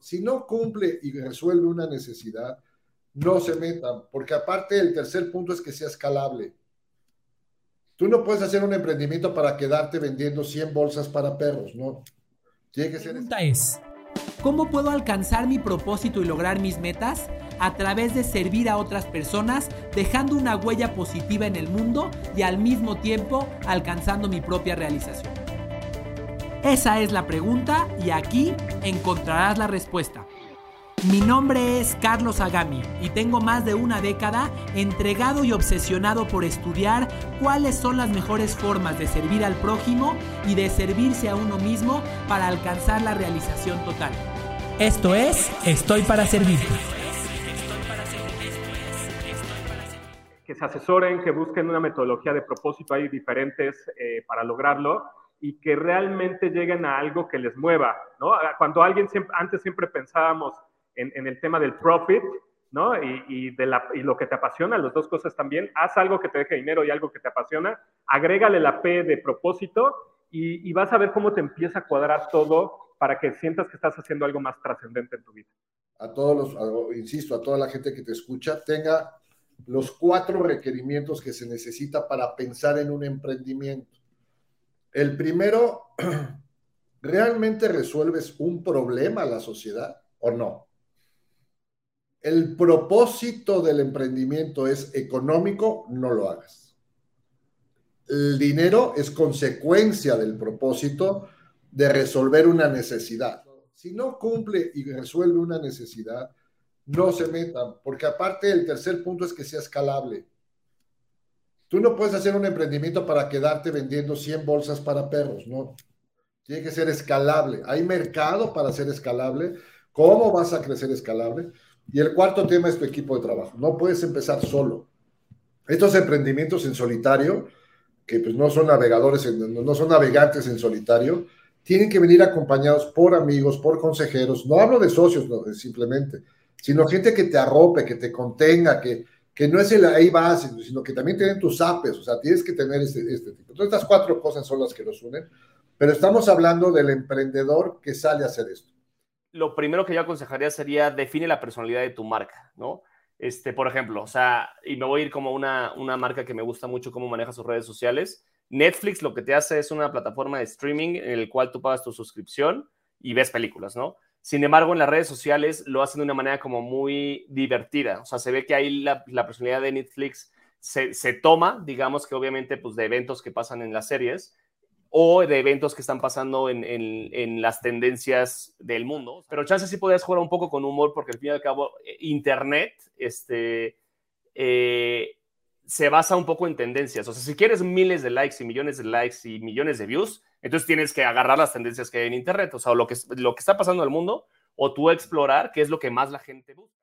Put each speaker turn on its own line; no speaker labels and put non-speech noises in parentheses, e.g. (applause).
si no cumple y resuelve una necesidad, no se metan, porque aparte el tercer punto es que sea escalable. Tú no puedes hacer un emprendimiento para quedarte vendiendo 100 bolsas para perros, ¿no?
Tiene que ser... pregunta es, ¿cómo puedo alcanzar mi propósito y lograr mis metas? A través de servir a otras personas, dejando una huella positiva en el mundo y al mismo tiempo alcanzando mi propia realización. Esa es la pregunta y aquí encontrarás la respuesta. Mi nombre es Carlos Agami y tengo más de una década entregado y obsesionado por estudiar cuáles son las mejores formas de servir al prójimo y de servirse a uno mismo para alcanzar la realización total. Esto es Estoy para Servirte.
Que se asesoren, que busquen una metodología de propósito, hay diferentes eh, para lograrlo y que realmente lleguen a algo que les mueva, ¿no? Cuando alguien siempre, antes siempre pensábamos en, el tema del profit, ¿no? Y, de la, y lo que te apasiona, las dos cosas también, haz algo que te deje dinero y algo que te apasiona, agrégale la P de propósito y, vas a ver cómo te empieza a cuadrar todo para que sientas que estás haciendo algo más trascendente en tu vida.
A todos los, insisto, a toda la gente que te escucha, tenga los cuatro requerimientos que se necesita para pensar en un emprendimiento. El primero, (clears throat) ¿realmente resuelves un problema a la sociedad o no? el propósito del emprendimiento es económico, no lo hagas. El dinero es consecuencia del propósito de resolver una necesidad. Si no cumple y resuelve una necesidad, no se metan, porque aparte el tercer punto es que sea escalable. Tú no puedes hacer un emprendimiento para quedarte vendiendo 100 bolsas para perros, no. Tiene que ser escalable. Hay mercado para ser escalable. ¿Cómo vas a crecer escalable? Y el cuarto tema es tu equipo de trabajo. No puedes empezar solo. Estos emprendimientos en solitario, que pues no son navegadores, no son navegantes en solitario, tienen que venir acompañados por amigos, por consejeros. No hablo de socios, no, simplemente, sino gente que te arrope, que te contenga, que, que no es el ahí vas, sino que también tienen tus apes, o sea, tienes que tener este, este tipo. Entonces, estas cuatro cosas son las que nos unen, pero estamos hablando del emprendedor que sale a hacer esto
lo primero que yo aconsejaría sería define la personalidad de tu marca, ¿no? Este, por ejemplo, o sea, y me voy a ir como una, una marca que me gusta mucho cómo maneja sus redes sociales. Netflix lo que te hace es una plataforma de streaming en el cual tú pagas tu suscripción y ves películas, ¿no? Sin embargo, en las redes sociales lo hacen de una manera como muy divertida. O sea, se ve que ahí la, la personalidad de Netflix se, se, toma, digamos que obviamente, pues de eventos que pasan en las series, o de eventos que están pasando en, las tendencias del mundo. Pero chance sí podías jugar un poco con humor porque al fin y al cabo eh, Internet este, eh, se basa un poco en tendencias. O sea, si quieres miles de likes y millones de likes y millones de views, entonces tienes que agarrar las tendencias que hay en Internet, o sea, lo que, lo que está pasando en el mundo, o tú explorar qué es lo que más la gente busca.